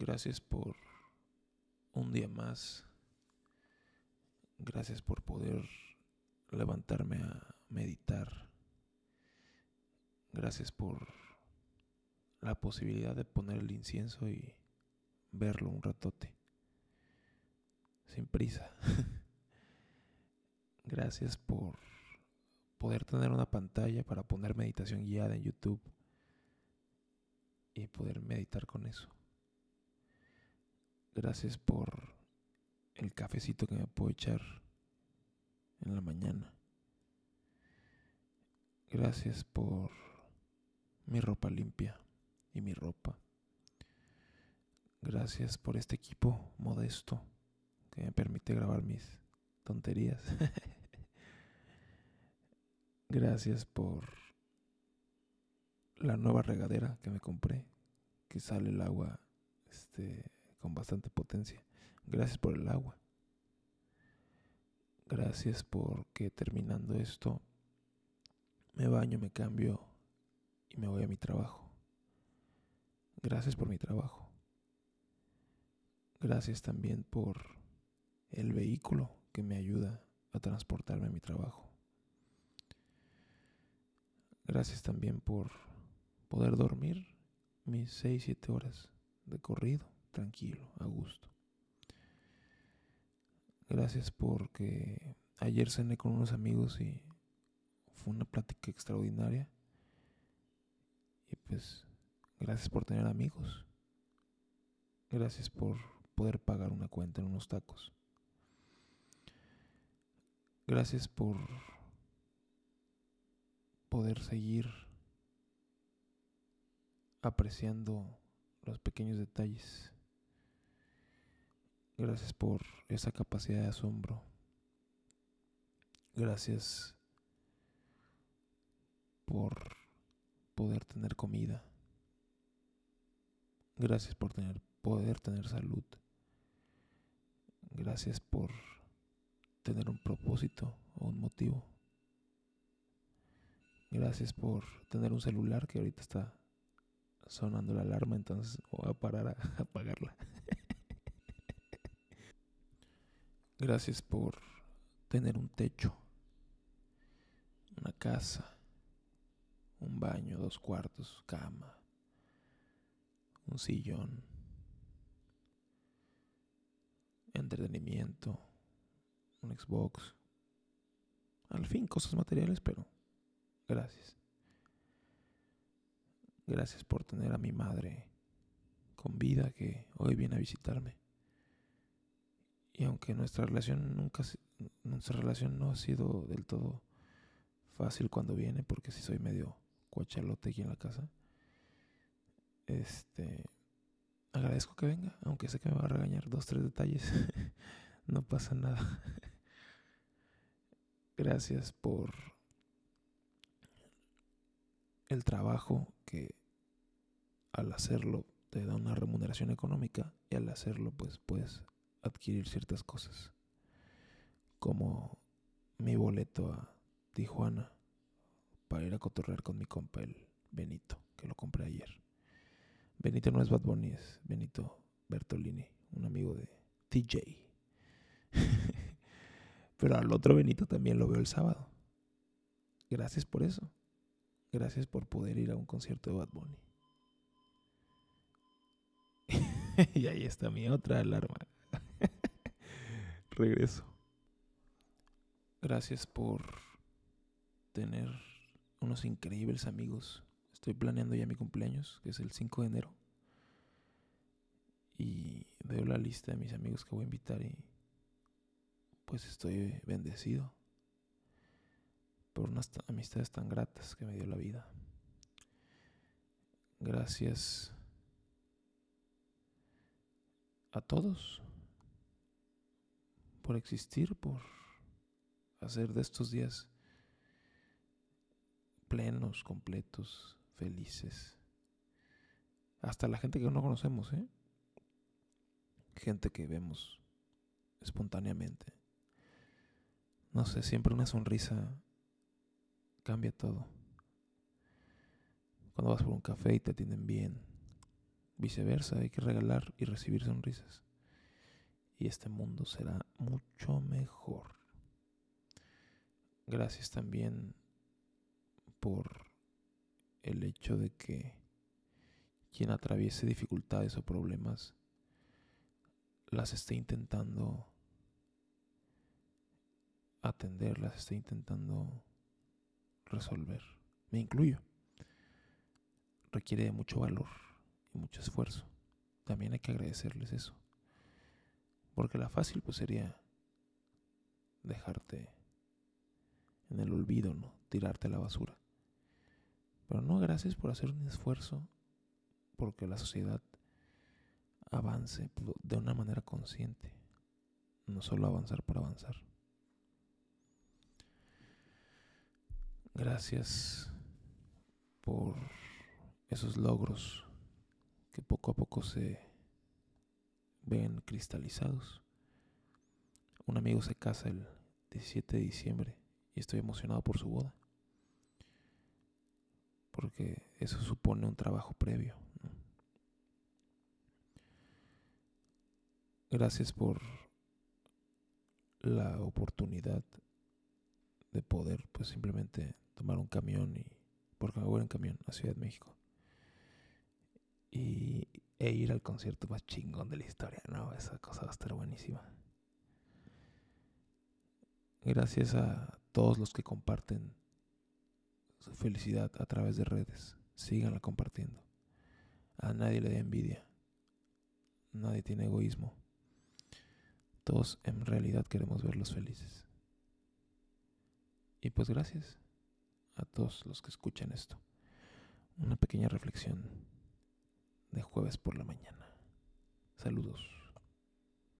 Gracias por un día más. Gracias por poder levantarme a meditar. Gracias por la posibilidad de poner el incienso y verlo un ratote. Sin prisa. Gracias por poder tener una pantalla para poner meditación guiada en YouTube y poder meditar con eso. Gracias por el cafecito que me puedo echar en la mañana. Gracias por mi ropa limpia y mi ropa. Gracias por este equipo modesto que me permite grabar mis tonterías. Gracias por la nueva regadera que me compré, que sale el agua este con bastante potencia. Gracias por el agua. Gracias porque terminando esto me baño, me cambio y me voy a mi trabajo. Gracias por mi trabajo. Gracias también por el vehículo que me ayuda a transportarme a mi trabajo. Gracias también por poder dormir mis 6, 7 horas de corrido tranquilo, a gusto. Gracias porque ayer cené con unos amigos y fue una plática extraordinaria. Y pues, gracias por tener amigos. Gracias por poder pagar una cuenta en unos tacos. Gracias por poder seguir apreciando los pequeños detalles Gracias por esa capacidad de asombro. Gracias por poder tener comida. Gracias por tener, poder tener salud. Gracias por tener un propósito o un motivo. Gracias por tener un celular que ahorita está sonando la alarma, entonces voy a parar a apagarla. Gracias por tener un techo, una casa, un baño, dos cuartos, cama, un sillón, entretenimiento, un Xbox. Al fin cosas materiales, pero gracias. Gracias por tener a mi madre con vida que hoy viene a visitarme. Y aunque nuestra relación nunca, nuestra relación no ha sido del todo fácil cuando viene, porque si soy medio cuachalote aquí en la casa, este, agradezco que venga, aunque sé que me va a regañar dos, tres detalles, no pasa nada. Gracias por el trabajo que al hacerlo te da una remuneración económica y al hacerlo pues puedes adquirir ciertas cosas, como mi boleto a Tijuana para ir a cotorrear con mi compa el Benito, que lo compré ayer. Benito no es Bad Bunny, es Benito Bertolini, un amigo de TJ. Pero al otro Benito también lo veo el sábado. Gracias por eso. Gracias por poder ir a un concierto de Bad Bunny. y ahí está mi otra alarma regreso. Gracias por tener unos increíbles amigos. Estoy planeando ya mi cumpleaños, que es el 5 de enero. Y veo la lista de mis amigos que voy a invitar y pues estoy bendecido por unas amistades tan gratas que me dio la vida. Gracias a todos por existir, por hacer de estos días plenos, completos, felices. Hasta la gente que no conocemos, ¿eh? Gente que vemos espontáneamente. No sé, siempre una sonrisa cambia todo. Cuando vas por un café y te atienden bien, viceversa, hay que regalar y recibir sonrisas. Y este mundo será mucho mejor. Gracias también por el hecho de que quien atraviese dificultades o problemas las esté intentando atender, las esté intentando resolver. Me incluyo. Requiere de mucho valor y mucho esfuerzo. También hay que agradecerles eso. Porque la fácil pues sería dejarte en el olvido, ¿no? Tirarte a la basura. Pero no, gracias por hacer un esfuerzo porque la sociedad avance de una manera consciente, no solo avanzar por avanzar. Gracias por esos logros que poco a poco se ven cristalizados. Un amigo se casa el 17 de diciembre y estoy emocionado por su boda. Porque eso supone un trabajo previo. Gracias por la oportunidad de poder pues simplemente tomar un camión y porque me voy en camión a Ciudad de México y e ir al concierto más chingón de la historia, no, esa cosa va a estar buenísima. Gracias a todos los que comparten su felicidad a través de redes, síganla compartiendo. A nadie le da envidia. Nadie tiene egoísmo. Todos en realidad queremos verlos felices. Y pues gracias a todos los que escuchan esto. Una pequeña reflexión de jueves por la mañana. Saludos.